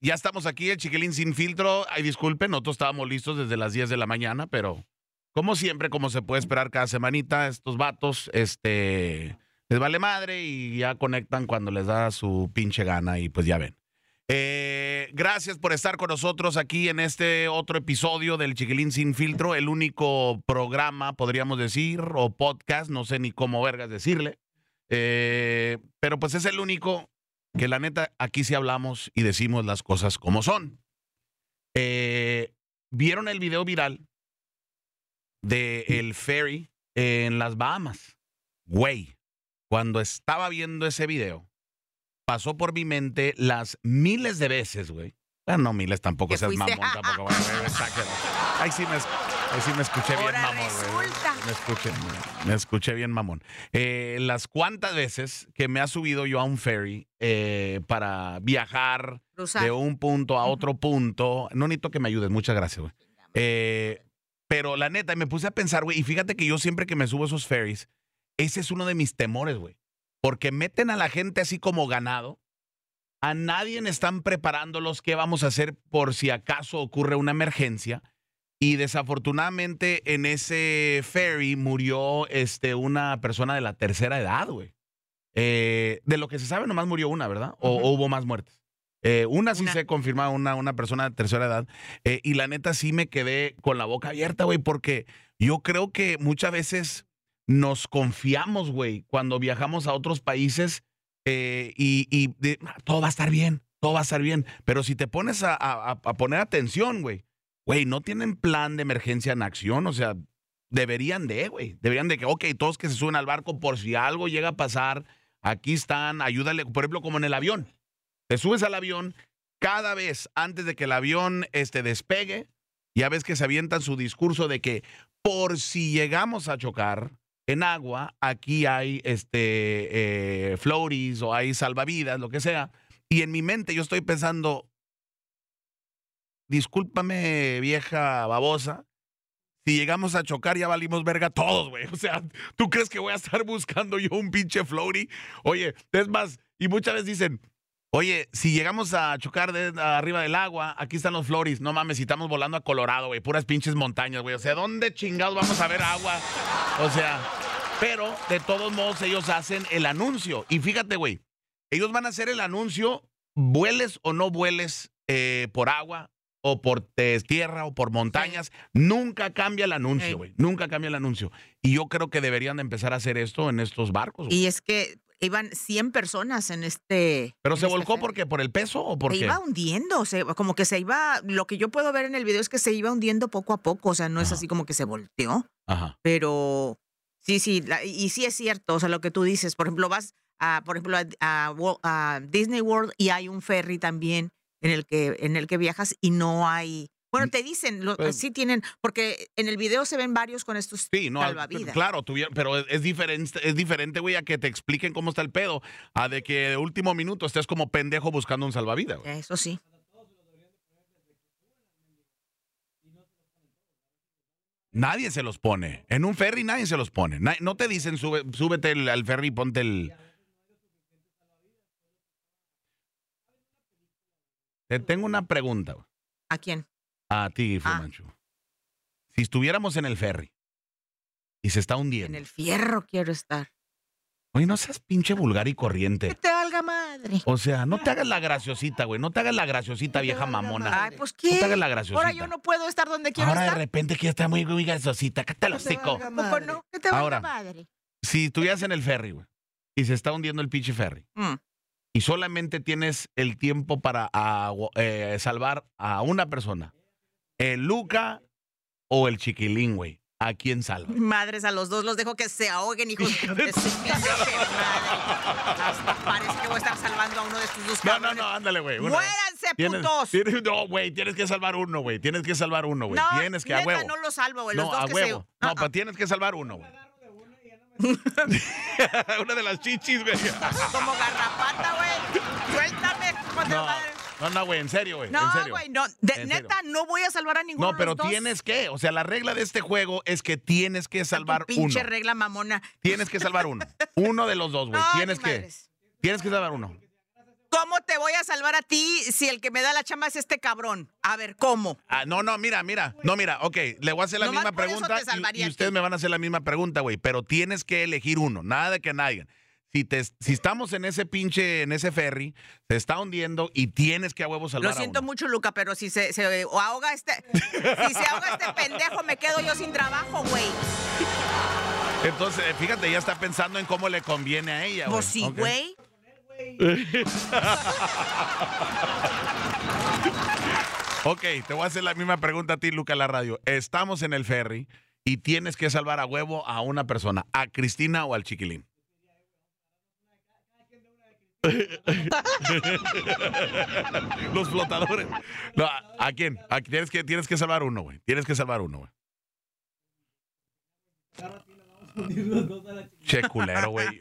ya estamos aquí, el chiquilín sin filtro. Ay, disculpen, nosotros estábamos listos desde las 10 de la mañana, pero como siempre, como se puede esperar cada semanita, estos vatos, este, les vale madre y ya conectan cuando les da su pinche gana y pues ya ven. Eh, gracias por estar con nosotros aquí en este otro episodio del Chiquilín Sin Filtro, el único programa, podríamos decir, o podcast, no sé ni cómo vergas decirle, eh, pero pues es el único que la neta aquí sí hablamos y decimos las cosas como son. Eh, ¿Vieron el video viral de el ferry en las Bahamas? Güey, cuando estaba viendo ese video, pasó por mi mente las miles de veces, güey. Bueno, no miles tampoco, seas mamón tampoco. güey, güey, exagero. Ahí sí me, sí me escuché bien Ahora mamón, resulta. Me escuché, me escuché bien mamón. Eh, las cuantas veces que me ha subido yo a un ferry eh, para viajar Cruzar. de un punto a otro punto. No necesito que me ayudes, muchas gracias, güey. Eh, pero la neta, me puse a pensar, güey, y fíjate que yo siempre que me subo a esos ferries, ese es uno de mis temores, güey. Porque meten a la gente así como ganado. A nadie están preparándolos qué vamos a hacer por si acaso ocurre una emergencia. Y desafortunadamente en ese ferry murió este, una persona de la tercera edad, güey. Eh, de lo que se sabe, nomás murió una, ¿verdad? O, hubo más muertes. Eh, una sí Una. se confirmaba, una, una persona de tercera edad. Eh, y la neta sí me quedé con la boca abierta, güey, porque yo creo que muchas veces nos confiamos, güey, cuando viajamos a otros países y, y de- "Ah, todo va a estar bien, todo va a estar bien. Pero si te pones a, a- a poner atención, güey, güey, no tienen plan de emergencia en acción, o sea, deberían de, güey, deberían de que, ok, todos que se suben al barco por si algo llega a pasar, aquí están, ayúdale, por ejemplo, como en el avión. Te subes al avión, cada vez antes de que el avión este, despegue, ya ves que se avientan su discurso de que por si llegamos a chocar en agua, aquí hay este, eh, floaties o hay salvavidas, lo que sea. Y en mi mente yo estoy pensando, discúlpame vieja babosa, si llegamos a chocar ya valimos verga todos, güey. O sea, ¿tú crees que voy a estar buscando yo un pinche floaty? Oye, es más, y muchas veces dicen, oye, si llegamos a chocar de, arriba del agua, aquí están los floaties. No mames, si estamos volando a Colorado, güey, puras pinches montañas, güey. O sea, ¿dónde chingados vamos a ver agua? O sea, pero de todos modos ellos hacen el anuncio. Y fíjate, güey, ellos van a hacer el anuncio, vueles o no vueles eh, por agua o por eh, tierra o por montañas, nunca cambia el anuncio, Ey. güey. Nunca cambia el anuncio. Y yo creo que deberían de empezar a hacer esto en estos barcos. güey. Y es que iban 100 personas en este. Pero en se este volcó porque por el peso o por Se qué? iba hundiendo, se- como que se iba, lo que yo puedo ver en el video es que se iba hundiendo poco a poco, o sea, no es Ajá. así como que se volteó, Ajá. pero sí, sí, la- y sí es cierto, o sea, lo que tú dices, por ejemplo, vas a, por ejemplo, a, a Wo- a Disney World y hay un ferry también en el que, en el que viajas y no hay, bueno, te dicen, lo- Pues- sí tienen, porque en el video se ven varios con estos Sí, no, al- salvavidas. claro, tuviera- pero es, es diferente, es diferente, güey, a que te expliquen cómo está el pedo, a de que de último minuto estés como pendejo buscando un salvavidas. güey. Eso sí. Nadie se los pone. En un ferry nadie se los pone. No te dicen sube- súbete al ferry y ponte el. Te tengo una pregunta güey, ¿A quién? a ti, Ah. Fumanchu. Si estuviéramos en el ferry y se está En hundiendo. el fierro quiero estar. Oye, no seas pinche vulgar y Que corriente. te valga madre. O sea, no te hagas la graciosita, güey. No te hagas la graciosita, vieja mamona. Ay, pues No qué. te hagas la graciosita. Ahora yo no puedo estar donde quiero Ahora de estar. repente que ya está muy, muy graciosita. El hocico. ¿Poco no? Que te valga Ahora. madre. Si estuvieras en el ferry, güey, y se está hundiendo el pinche ferry, Mm. Y solamente tienes el tiempo para agu- eh, salvar a una persona, el Luca o el chiquilín, güey, ¿a quién salva? Madres, a los dos los dejo que se ahoguen, hijos Hija de su. Hasta parece que voy a estar salvando a uno de estos dos No, no, cabrones. no, ándale, güey. ¡Muéranse, Tienes- putos! tienes- no, güey, tienes que salvar uno, güey. Tienes que salvar uno, güey. no, tienes que, a neta, huevo. no lo salvo, güey. Los no, dos a que huevo. se... No, Ah, pero tienes que salvar uno, güey. una de las chichis, güey. ah, Como garrapata, güey. De No, no, no, güey, en serio, güey. en No, serio. güey, no. De- neta, no voy a salvar a ninguno No, de pero los dos. tienes que. O sea, la regla de este juego es que tienes que salvar pinche uno. regla mamona. Tienes que salvar uno. Uno de los dos, güey. No, tienes que. madres. Tienes que salvar uno. ¿Cómo te voy a salvar a ti si el que me da la chamba es este cabrón? A ver, ¿cómo? Ah, no, no, mira, mira. No, mira, ok, le voy a hacer la Nomás misma pregunta y, ustedes me van a hacer la misma pregunta, güey. Pero tienes que elegir uno, nada de que nadie. Si, te, si estamos en ese pinche, en ese ferry, se está hundiendo y tienes que a huevo salvar Lo siento a uno. mucho, Luca, pero si se, se ahoga este. si se ahoga este pendejo, me quedo yo sin trabajo, güey. Entonces, fíjate, ya está pensando en cómo le conviene a ella. Pues sí, güey. Ok, te voy a hacer la misma pregunta a ti, Luca, la radio. Estamos en el ferry y tienes que salvar a huevo a una persona, a Cristina o al chiquilín. Los flotadores. No, ¿a, a quién? ¿A- tienes, que, tienes que salvar uno, güey. Tienes que salvar uno, güey. Che culero, güey.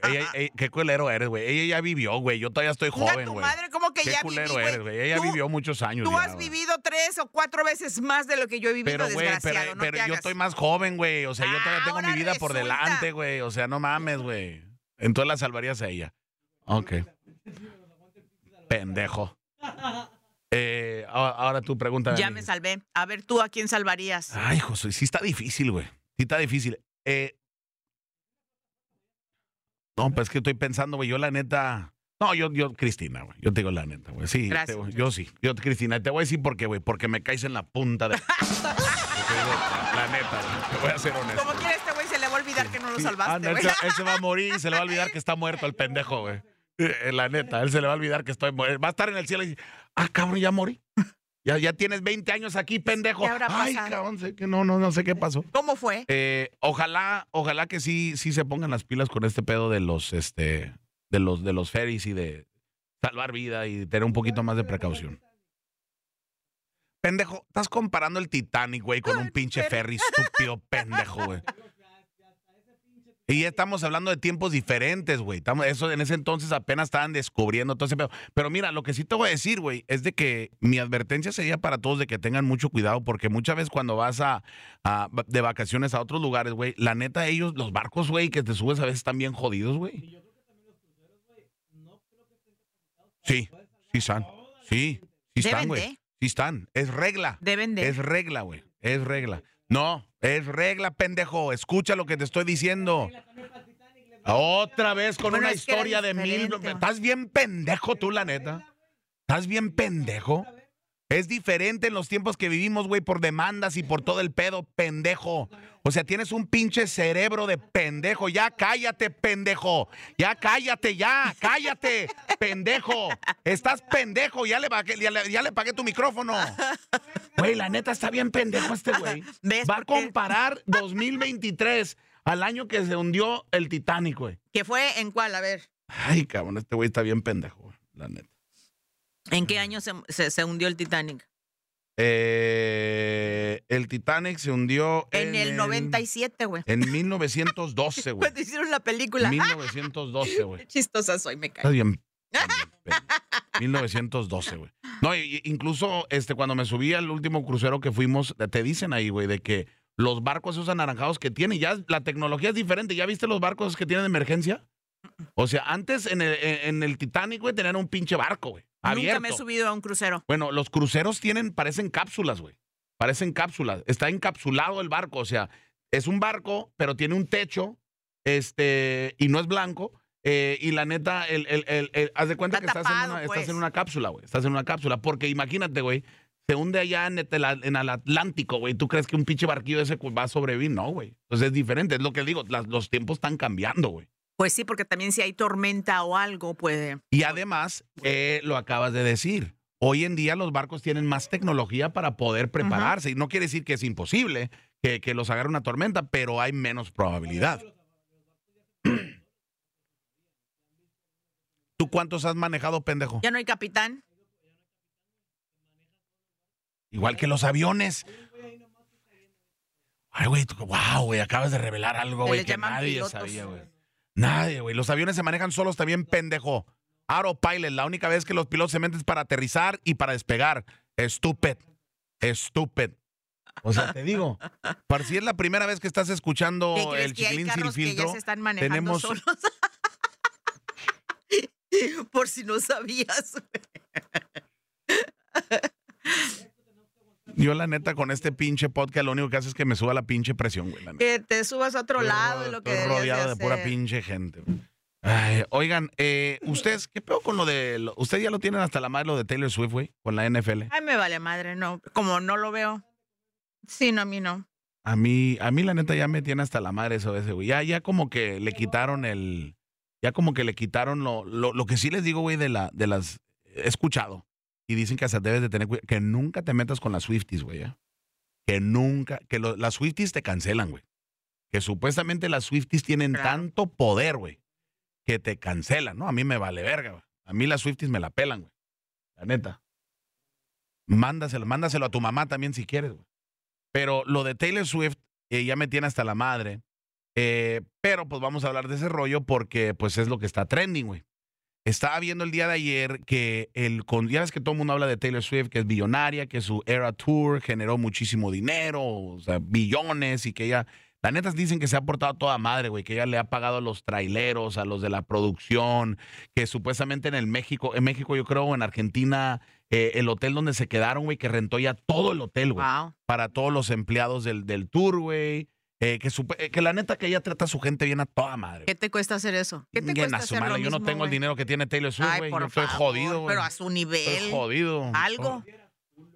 Qué culero eres, güey. Ella ya vivió, güey. Yo todavía estoy joven, güey. madre, ¿cómo que Qué ya culero viví, eres, güey. Ella vivió muchos años. Tú ya, has vivido tres o cuatro veces más de lo que yo he vivido, Pero, desgraciado. pero, no pero yo estoy más joven, güey. O sea, yo todavía tengo mi vida por delante, güey. O sea, no mames, güey. Entonces la salvarías a ella. Ok. Pendejo. Eh, ahora tú pregúntame. a Ya me salvé. A ver, ¿tú a quién salvarías? Ay, José, sí está difícil, güey. Sí está difícil. Eh, no, pues es que estoy pensando, güey. Yo la neta. No, yo, yo, Cristina, güey. Yo te digo la neta, güey. Sí, Gracias. te- yo sí. Yo, Cristina, te voy a decir por qué, güey. Porque me caes en la punta de. La neta, güey. Te voy a ser honesto. Como quiera este güey se le va a olvidar que no lo Sí. salvaste, Ah, no, él, güey. se, él se va a morir y se le va a olvidar que está muerto el pendejo, güey. Eh, La neta, él se le va a olvidar que estoy muerto. Va a estar en el cielo y dice, ah, cabrón, ya morí. Ya, ya tienes 20 años aquí, pendejo. ¿Qué habrá Ay, pasado? cabrón, sé que no, no, no sé qué pasó. ¿Cómo fue? Eh, ojalá, ojalá que sí, sí se pongan las pilas con este pedo de los, este, de los, de los ferries y de salvar vida y tener un poquito más de precaución. Pendejo, estás comparando el Titanic, güey, con un pinche ferry estúpido pendejo, güey. Y ya estamos hablando de tiempos diferentes, güey. Eso en ese entonces apenas estaban descubriendo todo ese pedo. Pero mira, lo que sí te voy a decir, güey, es de que mi advertencia sería para todos de que tengan mucho cuidado, porque muchas veces cuando vas a, a- de vacaciones a otros lugares, güey, la neta, ellos, los barcos, güey, que te subes a veces están bien jodidos, güey. Sí, sí están. Sí, sí están, güey. Sí están. Es regla. Deben de. Es regla, güey. Es regla. No, es regla, pendejo. Escucha lo que te estoy diciendo. Otra vez con Bueno, una historia de mil. Estás bien pendejo tú, la neta. Estás bien pendejo. Es diferente en los tiempos que vivimos, güey, por demandas y por todo el pedo, pendejo. O sea, tienes un pinche cerebro de pendejo. Ya cállate, pendejo. Ya cállate, ya, cállate, pendejo. Estás pendejo. Ya le, pagué- ya le- ya le pagué tu micrófono. Güey, la neta está bien pendejo este güey. ¿Ves Va a comparar 2023 al año que se hundió el Titanic, güey. ¿Qué fue? ¿En cuál? A ver. Ay, cabrón, este güey está bien pendejo, güey, la neta. ¿En qué año se, se- se hundió el Titanic? Eh, el Titanic se hundió En, el 97, güey. En 1912, güey. Cuando hicieron la película. 1912, güey. Chistosa soy, me cae. bien. bien. 1912, güey. No, incluso este, cuando me subí al último crucero que fuimos, te dicen ahí, güey, de que los barcos esos anaranjados que tienen, ya la tecnología es diferente. ¿Ya viste los barcos que tienen emergencia? O sea, antes en el, en el Titanic, güey, tenían un pinche barco, güey. Abierto. Nunca me he subido a un crucero. Bueno, los cruceros tienen, parecen cápsulas, güey. Parecen cápsulas. Está encapsulado el barco, o sea, es un barco, pero tiene un techo, este, y no es blanco. Eh, y la neta, el, el, el- el- haz de cuenta Está que estás, en estás pues. en una cápsula, güey. Estás en una cápsula. Porque imagínate, güey, se hunde allá en el, en el Atlántico, güey. ¿Tú crees que un pinche barquillo ese va a sobrevivir? No, güey. Entonces es diferente. Es lo que digo. las- los tiempos están cambiando, güey. Pues sí, porque también si hay tormenta o algo, puede. Y además, eh, lo acabas de decir, hoy en día los barcos tienen más tecnología para poder prepararse. Y no quiere decir que es imposible que, que los agarre una tormenta, pero hay menos probabilidad. ¿Tú cuántos has manejado, pendejo? Ya no hay capitán. Igual que los aviones. Ay, güey, wow, güey, acabas de revelar algo, güey, que nadie pilotos. sabía, güey. Nadie, güey. Los aviones se manejan solos también, pendejo. Autopilot, la única vez que los pilotos se meten es para aterrizar y para despegar. Estúpido. Estúpido. O sea, te digo, para si es la primera vez que estás escuchando ¿Qué crees el chiquilín sin filtro, tenemos- solos? Por si no sabías. Yo, la neta, con este pinche podcast, lo único que hace es que me suba la pinche presión, güey. la neta. Que te subas a otro lado de lo que estoy deberías rodeado de, pura pinche gente. Ay, oigan, eh, ustedes, ¿qué pedo con lo de. lo- Ustedes ya lo tienen hasta la madre lo de Taylor Swift, güey, con la NFL. Ay, me vale madre, no. Como no lo veo. Sí, no, a mí no. A mí, a mí la neta ya me tiene hasta la madre eso de ese, güey. Ya, ya como que le quitaron el. Ya como que le quitaron lo, lo, lo que sí les digo, güey, de la, de las. He escuchado. Y dicen que hasta debes de tener cuidado. Que nunca te metas con las Swifties, güey. ¿eh? Que nunca. Que lo- las Swifties te cancelan, güey. Que supuestamente las Swifties tienen Claro. tanto poder, güey. Que te cancelan, ¿no? A mí me vale verga, güey. A mí las Swifties me la pelan, güey. La neta. Mándaselo, mándaselo a tu mamá también si quieres, güey. Pero lo de Taylor Swift eh, ya me tiene hasta la madre. Eh, pero pues vamos a hablar de ese rollo porque pues es lo que está trending, güey. Estaba viendo el día de ayer que el con ya ves que todo el mundo habla de Taylor Swift, que es billonaria, que su Era Tour generó muchísimo dinero, o sea, billones y que ella, la neta dicen que se ha portado toda madre, güey, que ella le ha pagado a los traileros, a los de la producción, que supuestamente en el México, en México yo creo, en Argentina, eh, el hotel donde se quedaron, güey, que rentó ya todo el hotel, güey Wow. para todos los empleados del, del tour, güey. Eh, que, supe- eh, que la neta que ella trata a su gente bien a toda madre. ¿Qué te cuesta hacer eso? ¿Qué te Bien cuesta a su hacer madre, Yo no tengo el dinero que tiene Taylor Swift, güey. Yo estoy favor, jodido, güey. Pero a su nivel. Estoy jodido. Algo.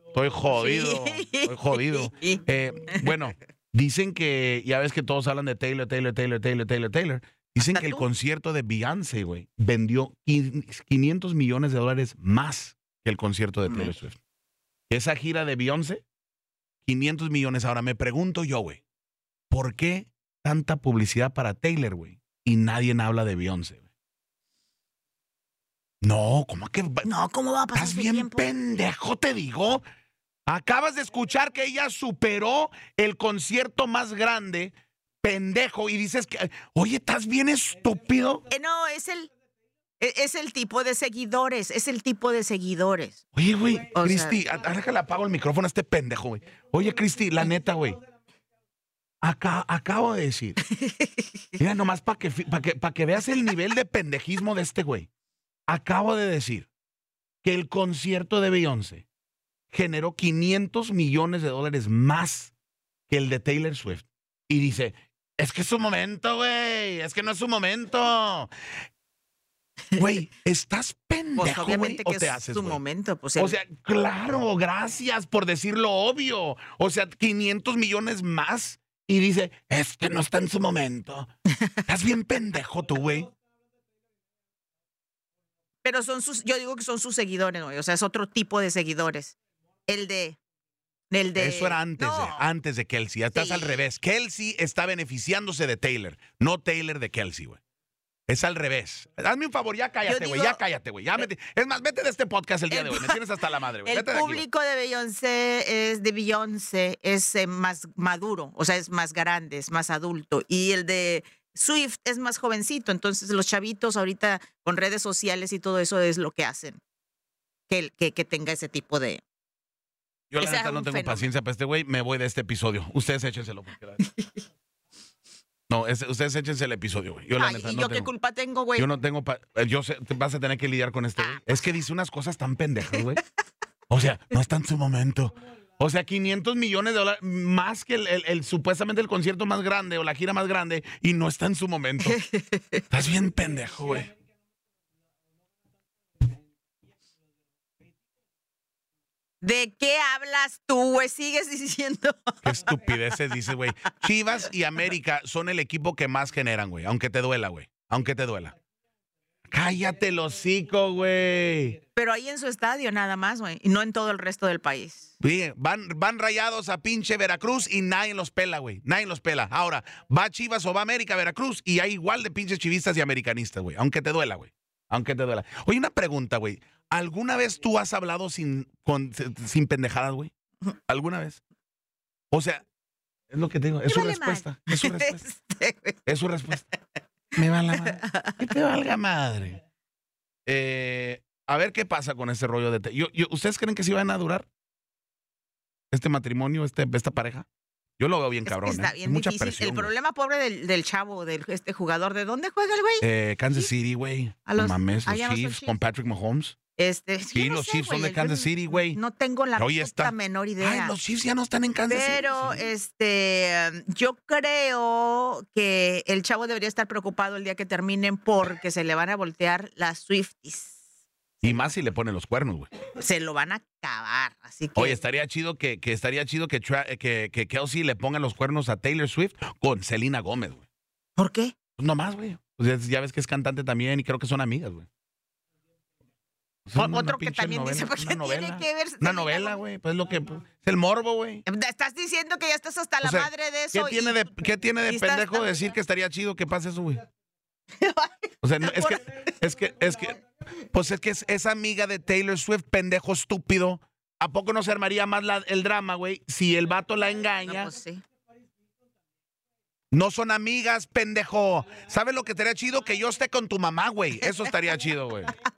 Estoy jodido. Sí. Estoy jodido. Eh, bueno, dicen que, ya ves que todos hablan de Taylor, Taylor, Taylor, Taylor, Taylor, Taylor. Dicen que el tú. concierto de Beyoncé, güey, vendió quin- 500 millones de dólares más que el concierto de Taylor. Swift. Esa gira de Beyoncé, 500 millones. Ahora me pregunto yo, güey, ¿por qué tanta publicidad para Taylor, güey? Y nadie habla de Beyoncé, güey. No, ¿cómo que? va- No, ¿cómo va a pasar Estás bien tiempo? pendejo, te digo. Acabas de escuchar que ella superó el concierto más grande, pendejo, y dices que, oye, ¿estás bien estúpido? Eh, no, es el, e- es el tipo de seguidores, es el tipo de seguidores. Oye, güey, Cristi, a- ahora que le apago el micrófono a este pendejo, güey. Oye, Cristi, la neta, güey. Acá, acabo de decir. Mira, nomás para que, pa' que, pa' que veas el nivel de pendejismo de este güey. Acabo de decir que el concierto de Beyoncé generó 500 millones de dólares más que el de Taylor Swift. Y dice, es que es su momento, güey. Es que no es su momento. Güey, ¿estás Pues pendejo, obviamente ¿O que te es haces, su momento. Pues O sea, claro, gracias por decir lo obvio. O sea, 500 millones más. Y dice, es que no está en su momento. Estás bien pendejo tú, güey. pero son sus, yo digo que son sus seguidores, güey. O sea, es otro tipo de seguidores. El de, el de. Eso era antes, de, No, antes de Kelsey. Estás Sí. al revés. Kelsey está beneficiándose de Taylor, no Taylor de Kelsey, güey. Es al revés. Hazme un favor, ya cállate, güey. Ya cállate, güey. Ya Es más, vete de este podcast el día El de hoy. Me tienes hasta la madre, güey. El Vete de aquí, güey. público de Beyoncé es de Beyoncé, es eh, más maduro, o sea, es más grande, es más adulto. Y el de Swift es más jovencito. Entonces, los chavitos ahorita con redes sociales y todo eso es lo que hacen. Que, que, que tenga ese tipo de. Yo la neta no tengo fenómeno. paciencia para este güey. Me voy de este episodio. Ustedes échenselo. porque la- No, es- ustedes échense el episodio, güey. Yo la Ay, neta ¿y no yo qué tengo. culpa tengo, güey? Yo no tengo. pa- eh, Yo sé, te vas a tener que lidiar con este, güey. Ah. Es que dice unas cosas tan pendejas, güey. O sea, no está en su momento. O sea, 500 millones de dólares más que el, el- el- supuestamente el concierto más grande o la gira más grande y no está en su momento. Estás bien pendejo, güey. ¿De qué hablas tú, güey? Sigues diciendo. Qué estupideces dices, güey. Chivas y América son el equipo que más generan, güey. Aunque te duela, güey. Aunque te duela. Cállate el hocico, güey. Pero ahí en su estadio nada más, güey. Y no en todo el resto del país. Sí, van, van rayados a pinche Veracruz y nadie los pela, güey. Nadie los pela. Ahora, va Chivas o va América Veracruz y hay igual de pinches chivistas y americanistas, güey. Aunque te duela, güey. Aunque te duela. Oye, una pregunta, güey. ¿Alguna vez tú has hablado sin, con- sin pendejadas, güey? ¿Alguna vez? O sea, es lo que te digo. Es su vale respuesta. Es su respuesta. Este. Es su respuesta. Me va la madre. Que te valga madre. Eh, a ver qué pasa con ese rollo de... te- yo- yo- ¿Ustedes creen que sí van a durar este matrimonio, este, esta pareja? Yo lo veo bien cabrón. está ¿eh? bien Mucha presión. el güey. problema pobre del, del chavo, del este jugador, ¿de dónde juega el güey? Eh, Kansas City, güey. A los- mames, los Chiefs. con Patrick Mahomes. Este, Sí, no los sé, Chiefs son de Kansas City, güey. No tengo la Hoy está- menor Ay, idea. los Chiefs ya no están en Kansas City. Pero este, yo creo que el chavo debería estar preocupado el día que terminen porque se le van a voltear las Swifties. Y más si le ponen los cuernos, güey. Se lo van a acabar. Así que Oye, estaría chido que, que estaría chido que, Tra- que, que Kelsey le ponga los cuernos a Taylor Swift con Selena Gómez, güey. ¿por qué? Pues nomás, güey. O sea, ya ves que es cantante también y creo que son amigas, güey. Una otro que también novela, dice, ¿por una qué tiene que ver? Una novela, güey. Pues es lo que. pues, es el morbo, güey. Estás diciendo que ya estás hasta la O sea, madre de ¿Qué eso. y- tiene de, qué tiene de estás pendejo decir que estaría chido que pase eso, güey? O sea, no, es que, es que, es que, pues es que es, es amiga de Taylor Swift, pendejo estúpido. ¿A poco no se armaría más la- el drama, güey? Si el vato la No, engaña. pues sí. No son amigas, pendejo. ¿Sabes lo que estaría chido? Que yo esté con tu mamá, güey. Eso estaría chido, güey.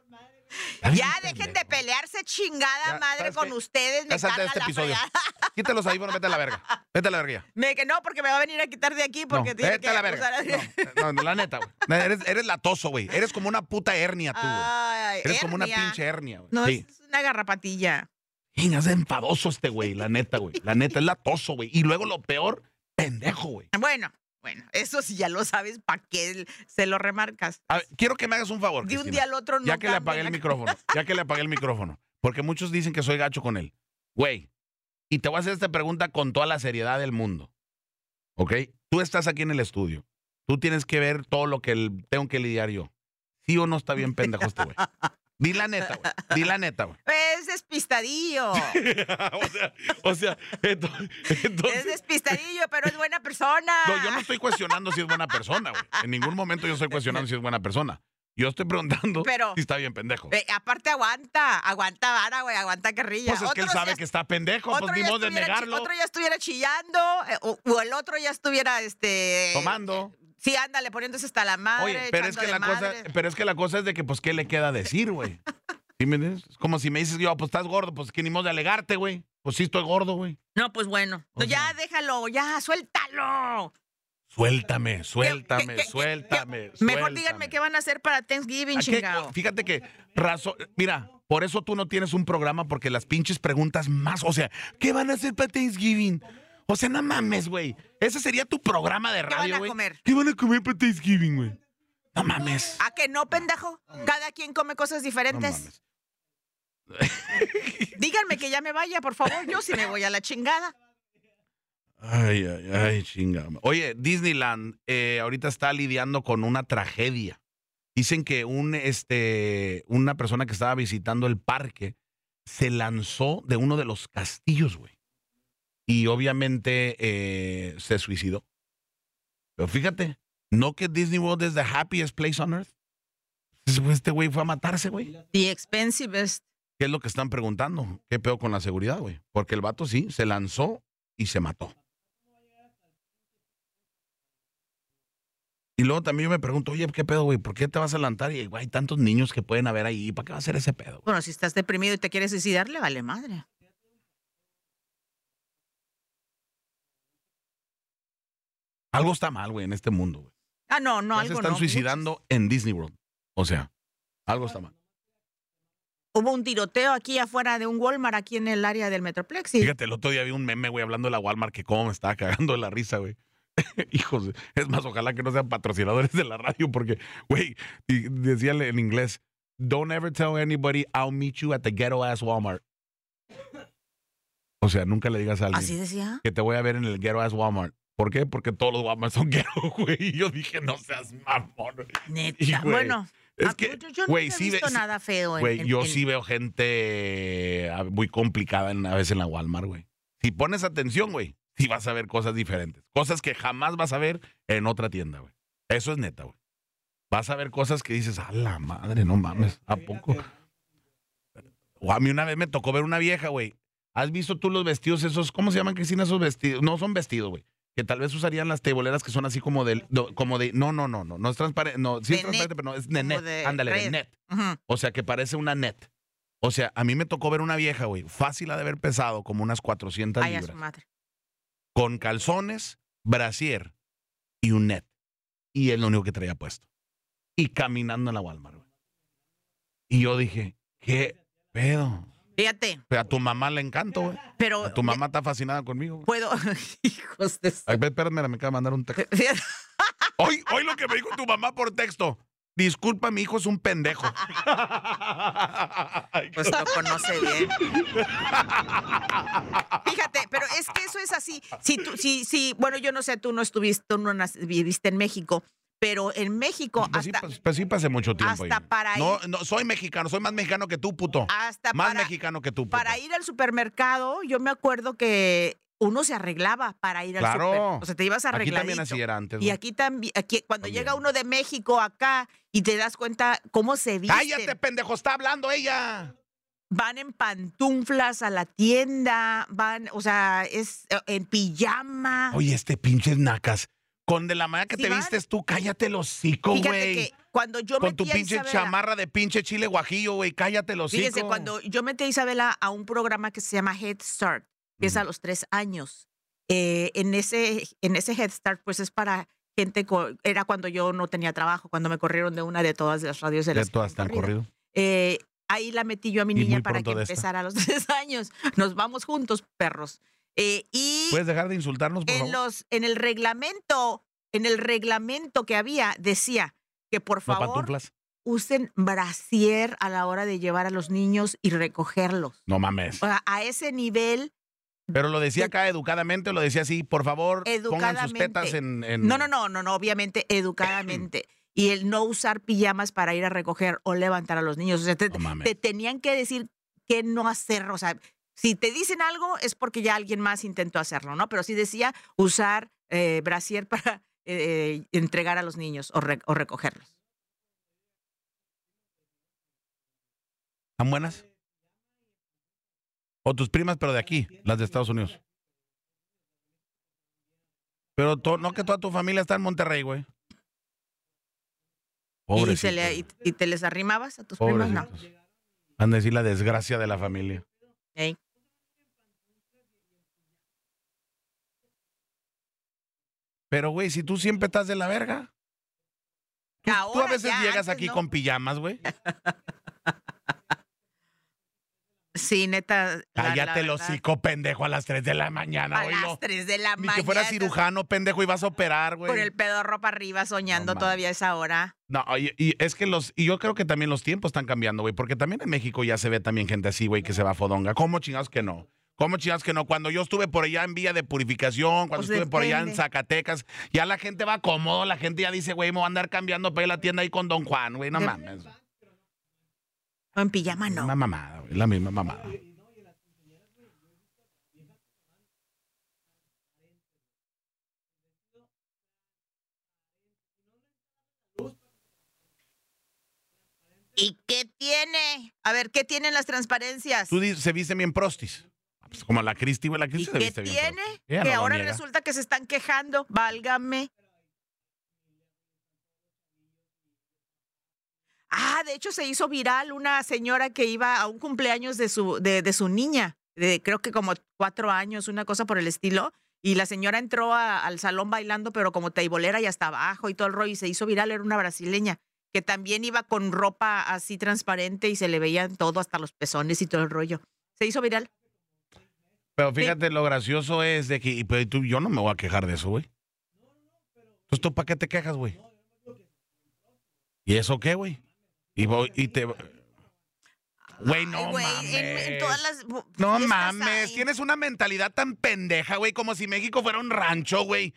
Ya dejen de pelearse chingada Ya, madre ¿sabes con qué? ustedes. Me caga este la episodio. fregada. Quita los audífonos, vete a la verga. Vete a la verga. Me que no, porque me va a venir a quitar de aquí No, porque tiene vete que a la verga. a- No, no, la neta, güey. Eres, eres latoso, güey. Eres como una puta hernia tú, güey. Ay, Eres como una pinche hernia, güey. No, Sí. es una garrapatilla. Chinga, Es enfadoso este güey, la neta, güey. La neta, es latoso, güey. Y luego lo peor, pendejo, güey. Bueno, bueno, eso sí ya lo sabes, ¿para qué se lo remarcas? A ver, quiero que me hagas un favor. De un día al otro no Ya que le apagué el micrófono. Ya que le apagué el micrófono. Porque muchos dicen que soy gacho con él. Güey. Y te voy a hacer esta pregunta con toda la seriedad del mundo. ¿Ok? Tú estás aquí en el estudio. Tú tienes que ver todo lo que tengo que lidiar yo. ¿Sí o no está bien pendejo este güey? Di la neta, güey. Di la neta, güey. Es despistadillo. o sea, o sea, ento- es entonces... despistadillo, pero es buena persona. No, yo no estoy cuestionando si es buena persona, güey. En ningún momento yo estoy cuestionando si es buena persona. Yo estoy preguntando Pero- si está bien pendejo. Eh, aparte aguanta, aguanta vara, güey, aguanta carrilla. Pues es que él sabe ya- que está pendejo, pues ni modo de negarlo. Otro ya estuviera chillando, eh, o, o el otro ya estuviera, este... Tomando. Sí, ándale, poniéndose hasta la madre, Oye, pero es que la cosa, pero es que la cosa es de que, pues, ¿qué le queda decir, güey? ¿Sí me entiendes? Es como si me dices yo, pues estás gordo, pues que ni modo de alegarte, güey. Pues sí estoy gordo, güey. No, pues bueno. O ya sea- déjalo, ya, suéltalo. Suéltame, suéltame, ¿Qué- qué- qué- suéltame. Mejor suéltame. díganme qué van a hacer para Thanksgiving, chingado. Fíjate que razón, mira, por eso tú no tienes un programa porque las pinches preguntas más, o sea, ¿qué van a hacer para Thanksgiving? O sea, no mames, güey. Ese sería tu programa de ¿Qué van radio, a güey. comer? ¿Qué van a comer para Thanksgiving, güey? No mames. ¿A que no, pendejo? Cada quien come cosas No diferentes. mames. Díganme que ya me vaya, por favor. Yo sí me voy a la chingada. Ay, ay, ay, chinga. Oye, Disneyland eh, ahorita está lidiando con una tragedia. Dicen que un, este, una persona que estaba visitando el parque se lanzó de uno de los castillos, güey. Y obviamente eh, se suicidó. Pero fíjate, no que Disney World es the happiest place on earth. Este güey fue a matarse, güey. The expensive is- ¿Qué es lo que están preguntando? ¿Qué peor con la seguridad, güey? Porque el vato sí, se lanzó y se mató. Y luego también yo me pregunto, oye, ¿qué pedo, güey? ¿Por qué te vas a lanzar? Y güey, hay tantos niños que pueden haber ahí. ¿Para qué va a hacer ese pedo? güey? Bueno, si estás deprimido y te quieres suicidar, le vale madre. Algo está mal, güey, en este mundo, güey. Ah, no, no, Ya algo se están no. suicidando en Disney World. O sea, algo está mal. Hubo un tiroteo aquí afuera de un Walmart, aquí en el área del Metroplex. y- Fíjate, el otro día vi un meme, güey, hablando de la Walmart, que cómo me estaba cagando de la risa, güey. Hijos, es más, ojalá que no sean patrocinadores de la radio, porque, güey, decía en inglés, don't ever tell anybody I'll meet you at the ghetto ass Walmart. O sea, nunca le digas a alguien Así decía. que te voy a ver en el ghetto ass Walmart. ¿Por qué? Porque todos los Walmart son ghetto, güey. Y yo dije, no seas mamón. Neta. Y, güey, bueno, Es ah, que, yo, yo güey, nunca he sí, visto nada feo. Güey, en- yo en- sí veo gente ah, muy complicada en, a veces en la Walmart, güey. Si pones atención, güey, sí vas a ver cosas diferentes. Cosas que jamás vas a ver en otra tienda, güey. Eso es neta, güey. Vas a ver cosas que dices, a la madre, no mames, ¿a poco? O a mí una vez me tocó ver una vieja, güey. ¿Has visto tú los vestidos esos? ¿Cómo se llaman, Cristina, esos vestidos? No son vestidos, güey. Que tal vez usarían las teboleras que son así como de, no, como de, no, no, no, no, no es transparente, no, sí es transparente, pero no, es de net, ándale, de net. O sea, que parece una net. O sea, a mí me tocó ver una vieja, güey. Fácil ha de haber pesado como unas 400 Ay, a su libras. madre. con calzones, brasier y un net. Y es lo único que traía puesto. Y caminando en la Walmart, güey. Y yo dije, ¿qué pedo? Fíjate, Pero a tu mamá le encanta, güey. pero A tu mamá está fascinada conmigo. puedo. Hijos de. Ay, espérame, me acaba de mandar un texto. Hoy, hoy lo que me dijo tu mamá por texto. Disculpa, mi hijo es un pendejo. Pues lo conoce bien. Fíjate, pero es que eso es así. Si tú, si, si, bueno, yo no sé, tú no estuviste, tú no viviste en México, pero en México Pues hasta, pues, pues sí pasé mucho tiempo hasta ahí. para no, ir- no, soy mexicano, soy más mexicano que tú, puto. hasta más para, mexicano que tú, puto. para ir al supermercado, yo me acuerdo que uno se arreglaba para ir al Claro. super. O sea, te ibas Aquí arregladito. también así era antes. Y aquí también, aquí cuando llega uno de México acá y te das cuenta cómo se visten, Cállate, pendejo, está hablando ella. van en pantuflas a la tienda, van, o sea, es eh, en pijama. Oye, este pinches nacas. Con de la manera que Sí te van. vistes tú, cállate los hocico, güey. cuando yo Con metí tu a pinche Isabela- chamarra de pinche chile guajillo, güey, cállate los hocico. Fíjese, cuando yo metí a Isabela a un programa que se llama Head Start, que es a los tres años, eh, en, ese, en ese Head Start, pues es para gente, era cuando yo no tenía trabajo, cuando me corrieron de una de todas las radios de las que todas han corrido. Eh, ahí la metí yo a mi Y niña para que de empezara a los tres años. Nos vamos juntos, perros. Eh, y ¿Puedes dejar de insultarnos, por en, favor? los, en el reglamento, en el reglamento que había, decía que por favor usen brasier a la hora de llevar a los niños y recogerlos. No mames. O sea, a ese nivel, Pero lo decía de- acá educadamente o lo decía así, por favor, pongan sus tetas en, en- no, no, no, no, no, obviamente educadamente. Y el no usar pijamas para ir a recoger o levantar a los niños. O sea, te, No mames. te tenían que decir qué no hacer. O sea, si te dicen algo es porque ya alguien más intentó hacerlo, ¿no? Pero sí decía usar eh, brasier para eh, entregar a los niños o, re- o recogerlos. ¿Están buenas? O tus primas, pero de aquí, las de Estados Unidos. Pero to- no que toda tu familia está en Monterrey, güey. Y, se le- y, y te les arrimabas a tus primos, no. Han de decir la desgracia de la familia. Ey. Pero, güey, si tú siempre estás de la verga. Tú, tú a Ahora veces ya, llegas aquí no. con pijamas, güey. Sí, neta. la- Cállate la el hocico, pendejo, a las 3 de la mañana. A las no. 3 de la Ni mañana. que fuera cirujano, pendejo, y vas a operar, güey. Con el pedo ropa arriba soñando No todavía a esa hora. No, y, y es que los, y yo creo que también los tiempos están cambiando, güey, porque también en México ya se ve también gente así, güey, que se va a fodonga. ¿Cómo chingados que no? ¿Cómo chingados que no? Cuando yo estuve por allá en Vía de Purificación, cuando Pues estuve por allá en. Zacatecas, ya la gente va cómodo, la gente ya dice, güey, me voy a andar cambiando para ir a la tienda ahí con Don Juan, güey, no De- mames. En pijama no. misma mamada, güey, la misma mamada. ¿Y qué tiene? A ver, ¿qué tienen las transparencias? Tú dices, se viste bien prostis. Pues como la Cristi, güey, la ¿Y Cristi se qué viste bien tiene? Ella que no lo ahora niega. resulta que se están quejando. Válgame. Ah, de hecho se hizo viral una señora que iba a un cumpleaños de su, de, de su niña, de creo que como cuatro años, una cosa por el estilo. Y la señora entró a- al salón bailando, pero como teibolera y hasta abajo y todo el rollo, y se hizo viral, era una brasileña, que también iba con ropa así transparente y se le veían todo, hasta los pezones y todo el rollo. Se hizo viral. Pero fíjate, lo gracioso es de que y, pues, tú, yo no me voy a quejar de eso, güey. Entonces, ¿tú para qué te quejas, güey? ¿Y eso qué, güey? Y, voy- y te... Güey, no Ay, güey, mames. en- en todas las bu- No fiestas mames, hay. tienes una mentalidad tan pendeja, güey, como si México fuera un rancho, güey.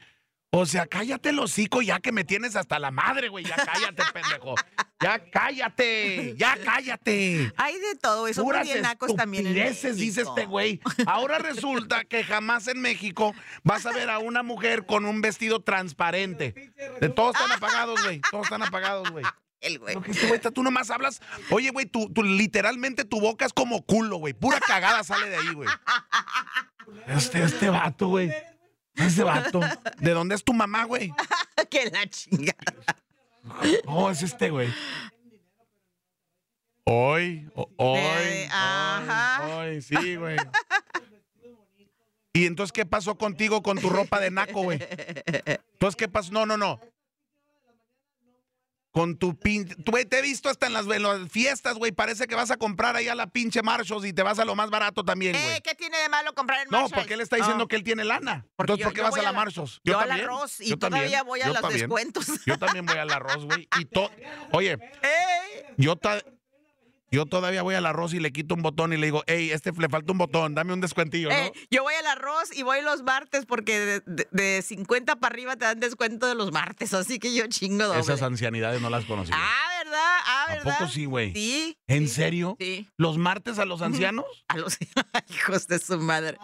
O sea, cállate el hocico ya que me tienes hasta la madre, güey. Ya cállate, pendejo. Ya cállate, ya cállate. Hay de todo, eso Puras nacos también. en estupideces, dice México. este güey. Ahora resulta que jamás en México vas a ver a una mujer con un vestido transparente. De todos están apagados, güey. Todos están apagados, güey. El güey. Este güey, tú nomás hablas. Oye, güey, tú, tú literalmente tu boca es como culo, güey. Pura cagada sale de ahí, güey. Este, este vato, güey. Este vato. ¿De dónde es tu mamá, güey? que la chingada. Oh, es este, güey. Hoy, o- hoy, Eh, ajá. hoy, hoy, sí, güey. ¿Y entonces qué pasó contigo con tu ropa de naco, güey? Entonces, ¿qué pasó? No, no, no. Con tu pinche. Güey, te he visto hasta en las, en las fiestas, güey. Parece que vas a comprar ahí a la pinche Marshalls y te vas a lo más barato también, güey. Eh, ¿Qué tiene de malo comprar en No, Marshalls? porque él está diciendo No, que él tiene lana. porque Entonces, yo- ¿por qué yo vas a la la- Marshalls? Yo, al también, arroz y yo también, todavía voy a yo los también. descuentos. Yo también voy al arroz, güey. Y to- Oye, ¡Ey! yo, ta- yo todavía voy al arroz y le quito un botón y le digo, hey, este le falta un botón, dame un descuentillo, ¿no? Eh, yo voy al arroz y voy los martes porque de, de- de 50 para arriba te dan descuento de los martes, así que yo chingo doble. Esas ancianidades no las conocí. Ah, ¿verdad? Ah, ¿A ¿verdad? poco sí, güey? Sí. ¿En sí, serio? Sí. ¿Los martes a los ancianos? A los hijos de su madre.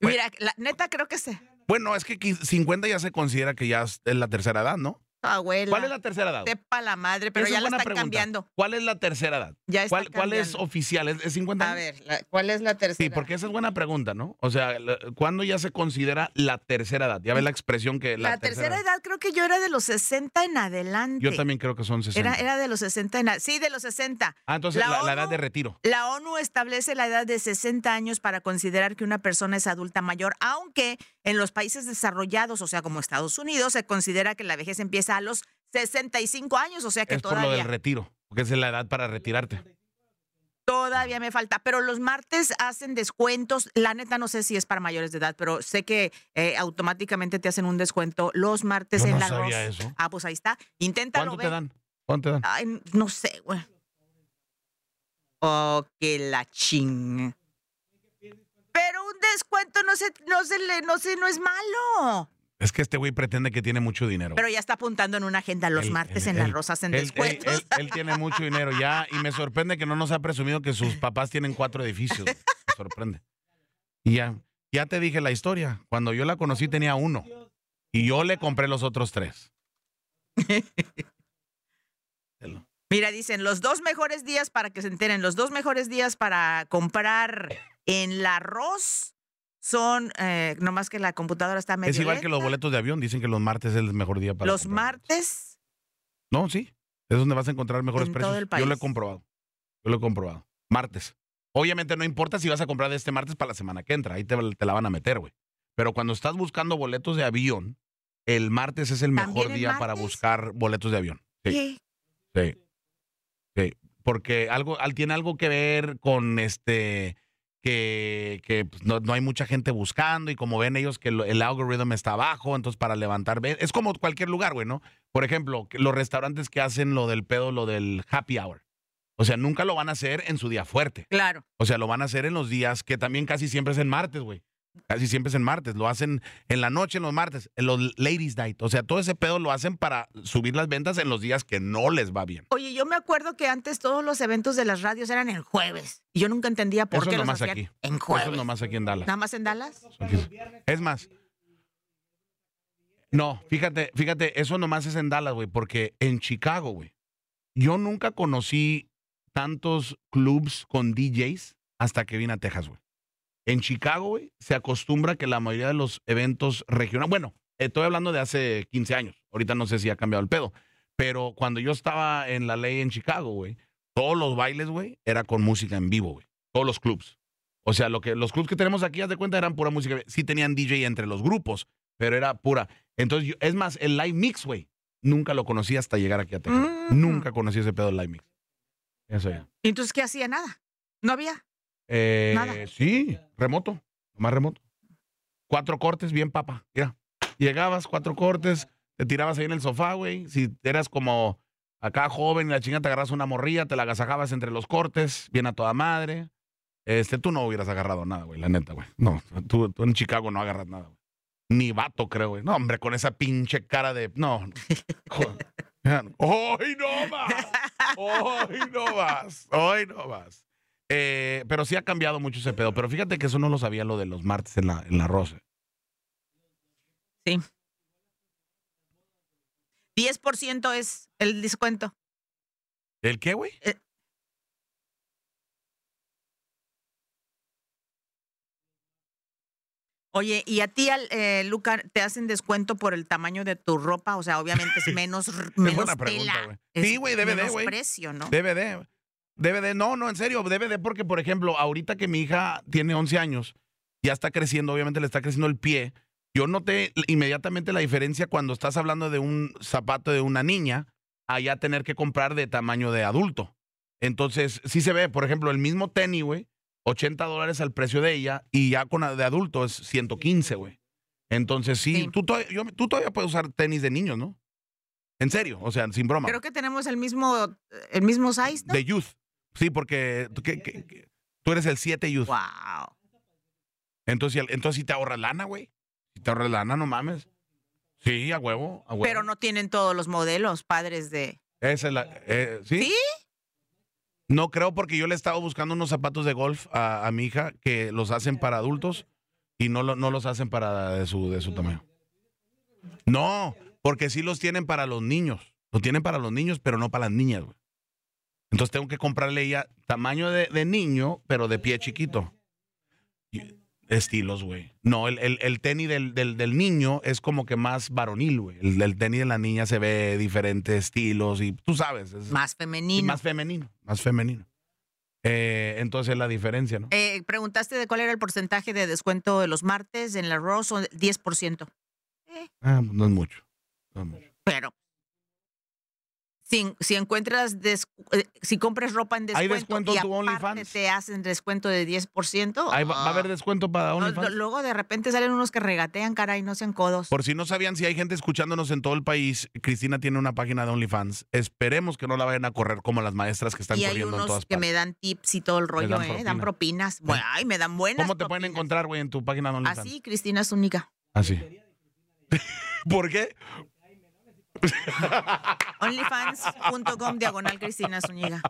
Mira, la neta creo que se. Bueno, es que qui- 50 ya se considera que ya es la tercera edad, ¿no? Abuela. ¿Cuál es la tercera edad? Sepa la madre, pero Esa ya la están pregunta. cambiando. ¿Cuál es la tercera edad? Ya está ¿Cuál, cuál es oficial? ¿Es, es 50 A años? ver, la- ¿cuál es la tercera? Sí, porque esa es buena pregunta, ¿no? O sea, ¿cuándo ya se considera la tercera edad? Ya ves la expresión que la, La, tercera edad creo que yo era de los 60 en adelante. Yo también creo que son 60. Era, era de los 60 en a- Sí, de los 60. ah, entonces la edad de retiro. La ONU establece la edad de 60 años para considerar que una persona es adulta mayor, aunque en los países desarrollados, o sea, como Estados Unidos, se considera que la vejez empieza a los 65 años, o sea que Es por lo todavía, del retiro, porque es la edad para retirarte. todavía me falta. Pero los martes hacen descuentos. La neta no sé si es para mayores de edad, pero sé que eh, automáticamente te hacen un descuento los martes Yo en no la sabía eso. Ah, pues ahí está. Inténtalo. ¿Cuánto te dan? ¿Cuánto te dan? Ay, no sé, güey. Oh, que la ching. Pero un descuento no se, no se le, no se, no es malo. Es que este güey pretende que tiene mucho dinero. Pero ya está apuntando en una agenda los Él- martes él- en la él- Rosa hacen él, él- descuentos. él- tiene mucho dinero ya y me sorprende que no nos ha presumido que sus papás tienen cuatro edificios. Me sorprende. Y ya, ya te dije la historia. Cuando yo la conocí tenía uno y yo le compré los otros tres. Mira, dicen, los dos mejores días para que se enteren, los dos mejores días para comprar en la arroz son, eh, nomás que la computadora está medio Es igual que los boletos de avión. Dicen que los martes es el mejor día para Los martes, No, sí. Es donde vas a encontrar mejores En precios. todo el Yo lo he comprobado. Yo lo he comprobado. Martes. Obviamente no importa si vas a comprar de este martes para la semana que entra. Ahí te, te la van a meter, güey. Pero cuando estás buscando boletos de avión, el martes es el mejor ¿También el día para buscar boletos de avión. Sí, ¿qué? sí. Sí. Porque algo, al- tiene algo que ver con este que, que, pues, no, no hay mucha gente buscando y como ven ellos que lo- el algoritmo está abajo, entonces para levantar, es como cualquier lugar, güey, ¿no? Por ejemplo, los restaurantes que hacen lo del pedo, lo del happy hour. O sea, nunca lo van a hacer en su día fuerte. Claro. O sea, lo van a hacer en los días que también casi siempre es en martes, güey. Casi siempre es en martes. Lo hacen en la noche, en los martes, en los ladies night. O sea, todo ese pedo lo hacen para subir las ventas en los días que no les va bien. Oye, yo me acuerdo que antes todos los eventos de las radios eran el jueves. Y yo nunca entendía por Eso qué los nomás hacían aquí. en Eso jueves. es nomás aquí en Dallas. ¿Nada más en Dallas? Es más. No, fíjate, fíjate, eso nomás es en Dallas, güey, porque en Chicago, güey, yo nunca conocí tantos clubs con DJs hasta que vine a Texas, güey. En Chicago, güey, se acostumbra que la mayoría de los eventos regionales, bueno, estoy hablando de hace 15 años, ahorita no sé si ha cambiado el pedo, pero cuando yo estaba en la ley en Chicago, güey, todos los bailes, güey, era con música en vivo, güey, todos los clubs. O sea, lo que los clubs que tenemos aquí, haz de cuenta, eran pura música. Sí tenían DJ entre los grupos, pero era pura. Entonces, yo- es más, el live mix, güey, nunca lo conocí hasta llegar aquí a Texas. Mm. Nunca conocí ese pedo del live mix. Eso ya. ¿Y Entonces, ¿qué hacía? Nada. No había. Eh, Nada. Sí, remoto, más remoto. Cuatro cortes, bien papa. Mira, llegabas, cuatro cortes, te tirabas ahí en el sofá, güey. Si eras como acá joven y la chingada te agarras una morrilla, te la agasajabas entre los cortes, bien a toda madre. Este, tú no hubieras agarrado nada, güey, la neta, güey. No, tú, tú en Chicago no agarras nada, güey. Ni vato, creo, güey. No, hombre, con esa pinche cara de. No. Joder. ¡Hoy no más! ¡Hoy no vas! ¡Hoy no vas! Eh, pero sí ha cambiado mucho ese pedo. Pero fíjate que eso no lo sabía lo de los martes en la, en la rosa. 10% es el descuento. ¿El qué, güey? Oye, ¿y a ti, eh, Luca, te hacen descuento por el tamaño de tu ropa? O sea, obviamente es menos, menos buena pregunta, tela. Es Sí, güey, debe de, menos güey. precio, ¿no? DVD. DVD. No, no, en serio, DVD porque, por ejemplo, ahorita que mi hija tiene 11 años, ya está creciendo, obviamente le está creciendo el pie. Yo noté inmediatamente la diferencia cuando estás hablando de un zapato de una niña a ya tener que comprar de tamaño de adulto. Entonces, sí se ve, por ejemplo, el mismo tenis, güey, 80 dólares al precio de ella y ya con la de adulto es 115, güey. Entonces, sí, Sí. Tú, todavía, yo- tú todavía puedes usar tenis de niños, ¿no? En serio, o sea, sin broma. Creo que tenemos el mismo, el mismo size, ¿no? De youth. Sí, porque tú, que- que- que- tú eres el 7 youth. Wow. Entonces, entonces sí te ahorras lana, güey. Si te ahorras lana, no mames. Sí, a huevo, a huevo. Pero no tienen todos los modelos padres de. Esa es la. eh, ¿sí? ¿Sí? No creo porque yo le he estado buscando unos zapatos de golf a, a mi hija que los hacen para adultos y no, lo- no los hacen para de su, de su tamaño. No, porque sí los tienen para los niños. Los tienen para los niños, pero no para las niñas, güey. Entonces tengo que comprarle ella tamaño de, de niño, pero de pie chiquito. Estilos, güey. No, el, el, el tenis del, del, del niño es como que más varonil, güey. El, del tenis de la niña se ve diferentes estilos y tú sabes. Es, Más femenino. más femenino, más femenino. Eh, entonces la diferencia, ¿no? Eh, preguntaste de cuál era el porcentaje de descuento de los martes en la son 10%. Ah, no es mucho. no es mucho. Pero si, si encuentras, des- eh, si compras ropa en ¿Hay descuento, descuento y en tu aparte OnlyFans? te hacen descuento de 10%. Ahí va, va a haber ah, descuento para no, OnlyFans. Luego de repente salen unos que regatean, caray, no sean codos. Por si no sabían, si hay gente escuchándonos en todo el país, Cristina tiene una página de OnlyFans. Esperemos que no la vayan a correr como las maestras que están y hay corriendo en unos todas que partes. me dan tips y todo el rollo, dan ¿eh? Dan propina. propinas. Bueno, ay, me dan buenas ¿Cómo te pueden propinas. encontrar, güey, en tu página de OnlyFans? Así, Cristina Zúñiga. Así. ¿Por qué? Onlyfans.com diagonal Cristina Zúñiga.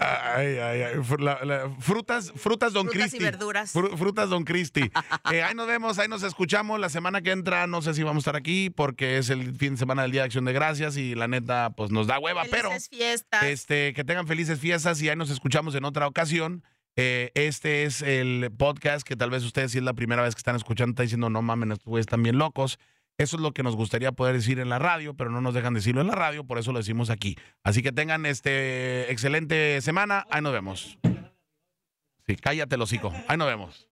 Ay, ay, ay. Fr- la- la- frutas, frutas Don Frutas y Cristi. verduras. Fru- frutas Don Cristi. Eh, ahí nos vemos, ahí nos escuchamos. La semana que entra no sé si vamos a estar aquí porque es el fin de semana del Día de Acción de Gracias y la neta, pues nos da hueva, pero Felices fiestas. este, que tengan felices fiestas y ahí nos escuchamos en otra ocasión. Eh, este es el podcast que tal vez ustedes, si es la primera vez que están escuchando, están diciendo, no estos güeyes están bien locos. Eso es lo que nos gustaría poder decir en la radio, pero no nos dejan decirlo en la radio, por eso lo decimos aquí. Así que tengan este excelente semana. Ahí nos vemos. Sí, cállate, hocico. Ahí nos vemos.